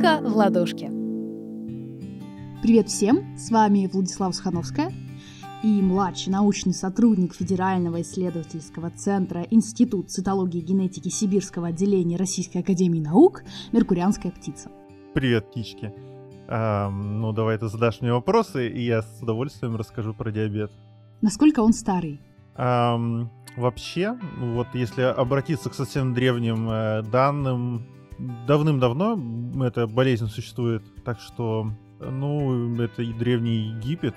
Наука в ладошке. Привет всем, с вами Владислава Схановская и младший научный сотрудник Федерального исследовательского центра Институт цитологии и генетики Сибирского отделения Российской Академии Наук «Меркурианская птица». Привет, птички. А, ну, давай ты задашь мне вопросы, и я с удовольствием расскажу про диабет. Насколько он старый? А, вообще, вот если обратиться к совсем древним э, данным, давным-давно эта болезнь существует, так что, ну, это и древний Египет,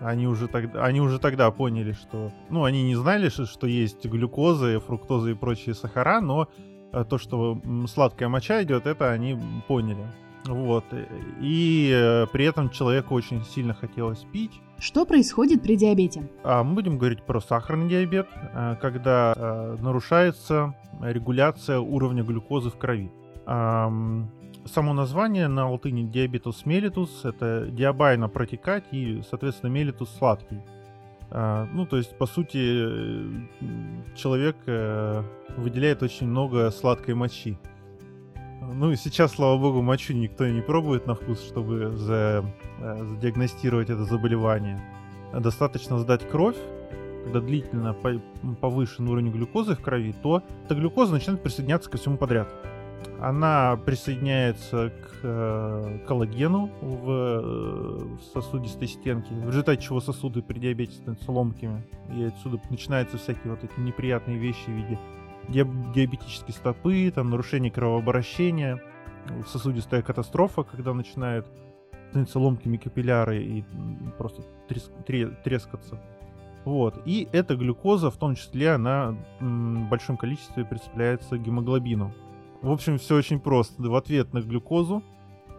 они уже, тогда, они уже тогда поняли, что... Ну, они не знали, что, что есть глюкоза, фруктоза и прочие сахара, но э, то, что сладкая моча идет, это они поняли. Вот. И э, при этом человеку очень сильно хотелось пить. Что происходит при диабете? А мы будем говорить про сахарный диабет, э, когда э, нарушается регуляция уровня глюкозы в крови. Само название на латыни диабетус mellitus это диабайно протекать и, соответственно, mellitus сладкий. Ну, то есть, по сути, человек выделяет очень много сладкой мочи. Ну и сейчас, слава богу, мочу никто не пробует на вкус, чтобы за, э, задиагностировать это заболевание. Достаточно сдать кровь, когда длительно повышен уровень глюкозы в крови, то эта глюкоза начинает присоединяться ко всему подряд. Она присоединяется к э, коллагену в, э, в сосудистой стенке, в результате чего сосуды при диабете становятся ломкими. И отсюда начинаются всякие вот эти неприятные вещи в виде диабетические стопы, там нарушение кровообращения, сосудистая катастрофа, когда начинают становиться ломкими капилляры и просто трес, трескаться. Вот. И эта глюкоза, в том числе, она в большом количестве представляется гемоглобину. В общем, все очень просто. В ответ на глюкозу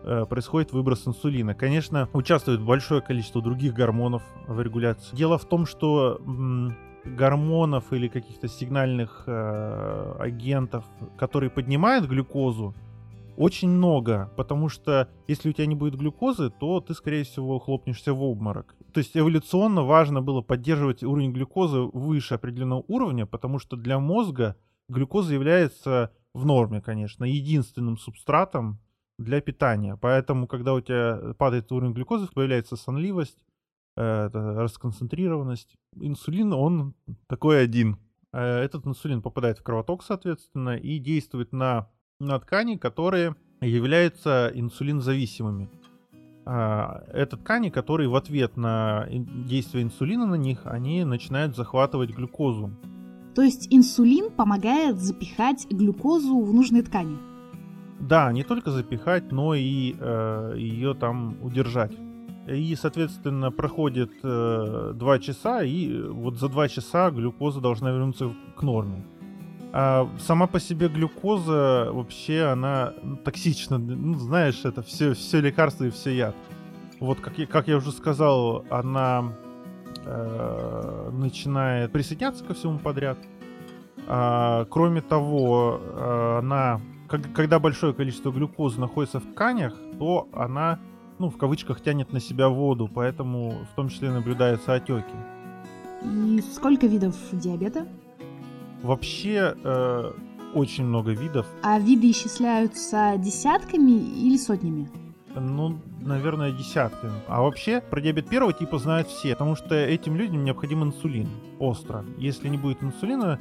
э, происходит выброс инсулина. Конечно, участвует большое количество других гормонов в регуляции. Дело в том, что гормонов или каких-то сигнальных э, агентов, которые поднимают глюкозу, очень много, потому что если у тебя не будет глюкозы, то ты, скорее всего, хлопнешься в обморок. То есть эволюционно важно было поддерживать уровень глюкозы выше определенного уровня, потому что для мозга глюкоза является в норме, конечно, единственным субстратом для питания. Поэтому, когда у тебя падает уровень глюкозы, появляется сонливость, Э, расконцентрированность. Инсулин, он такой один. Э, этот инсулин попадает в кровоток, соответственно, и действует на, на ткани, которые являются инсулинзависимыми. А, это ткани, которые в ответ на действие инсулина на них, они начинают захватывать глюкозу. То есть инсулин помогает запихать глюкозу в нужные ткани? Да, не только запихать, но и э, ее там удержать. И, соответственно, проходит э, 2 часа, и вот за 2 часа глюкоза должна вернуться к норме. А сама по себе глюкоза вообще она токсична. Ну, знаешь, это все, все лекарства и все яд. Вот как я, как я уже сказал, она э, начинает присоединяться ко всему подряд. А, кроме того, э, она, как, когда большое количество глюкозы находится в тканях, то она ну, в кавычках, тянет на себя воду, поэтому в том числе наблюдаются отеки. И сколько видов диабета? Вообще э, очень много видов. А виды исчисляются десятками или сотнями? Ну, наверное, десятками. А вообще про диабет первого типа знают все, потому что этим людям необходим инсулин остро. Если не будет инсулина,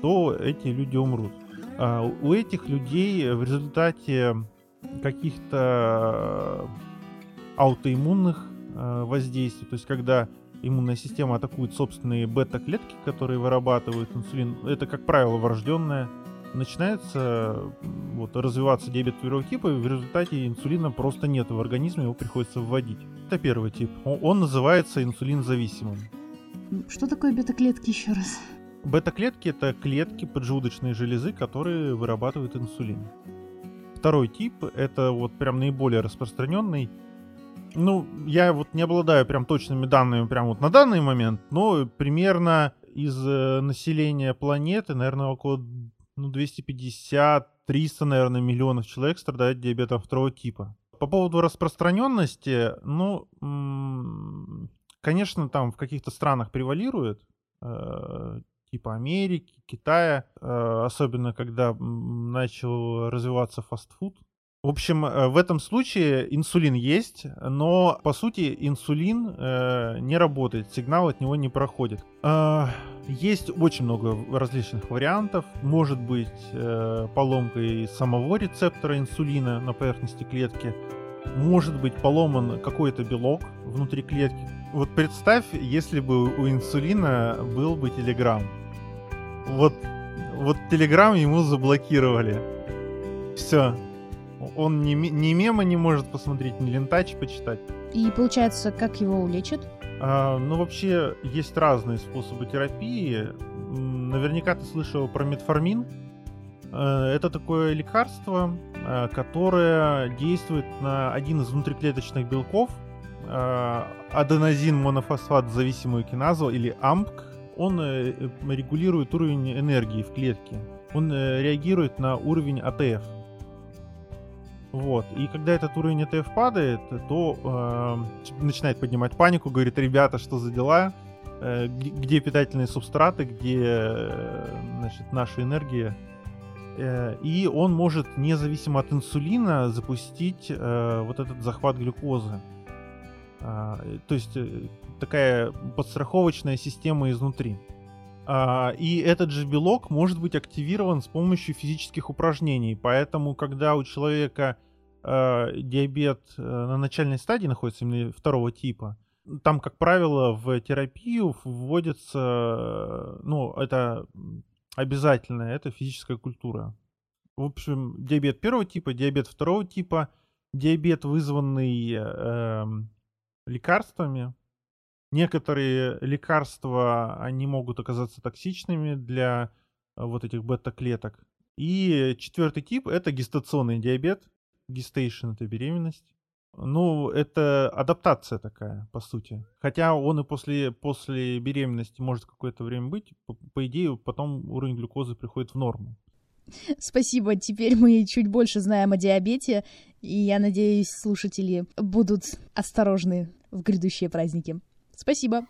то эти люди умрут. А у этих людей в результате каких-то аутоиммунных э, воздействий, то есть когда иммунная система атакует собственные бета-клетки, которые вырабатывают инсулин, это, как правило, врожденное, начинается вот, развиваться диабет первого типа, и в результате инсулина просто нет в организме, его приходится вводить. Это первый тип. Он называется инсулинзависимым. Что такое бета-клетки еще раз? Бета-клетки это клетки поджелудочной железы, которые вырабатывают инсулин. Второй тип это вот прям наиболее распространенный ну, я вот не обладаю прям точными данными прям вот на данный момент, но примерно из э, населения планеты, наверное, около ну, 250-300, наверное, миллионов человек страдают диабетом второго типа. По поводу распространенности, ну, конечно, там в каких-то странах превалирует, э, типа Америки, Китая, э, особенно когда начал развиваться фастфуд, В общем, э, в этом случае инсулин есть, но по сути инсулин э, не работает, сигнал от него не проходит. Э, есть очень много различных вариантов. Может быть э, поломкой самого рецептора инсулина на поверхности клетки, может быть поломан какой-то белок внутри клетки. Вот представь, если бы у инсулина был бы телеграм. Вот, вот телеграм ему заблокировали. Все, он ни, ни мема не может посмотреть, ни лентач почитать. И получается, как его улечат? А, ну, вообще, есть разные способы терапии. Наверняка ты слышал про метформин. Э, это такое лекарство, э, которое действует на один из внутриклеточных белков, э, аденозин монофосфат зависимую киназу или АМПК. Он регулирует уровень энергии в клетке. Он реагирует на уровень АТФ. Вот. И когда этот уровень ЭТФ падает, то э, начинает поднимать панику, говорит, ребята, что за дела? Э, где питательные субстраты, где э, значит, наша энергия? Э, и он может, независимо от инсулина, запустить э, вот этот захват глюкозы. Э, то есть э, такая подстраховочная система изнутри. Uh, и этот же белок может быть активирован с помощью физических упражнений. Поэтому, когда у человека uh, диабет uh, на начальной стадии находится именно второго типа, там, как правило, в терапию вводится, ну, это обязательно, это физическая культура. В общем, диабет первого типа, диабет второго типа, диабет, вызванный э, лекарствами, Некоторые лекарства, они могут оказаться токсичными для э, вот этих бета-клеток. И четвертый тип — это гестационный диабет. Gestation — это беременность. Ну, это адаптация такая, по сути. Хотя он и после, после беременности может какое-то время быть, по, по идее, потом уровень глюкозы приходит в норму. Спасибо, теперь мы чуть больше знаем о диабете, и я надеюсь, слушатели будут осторожны в грядущие праздники. Спасибо.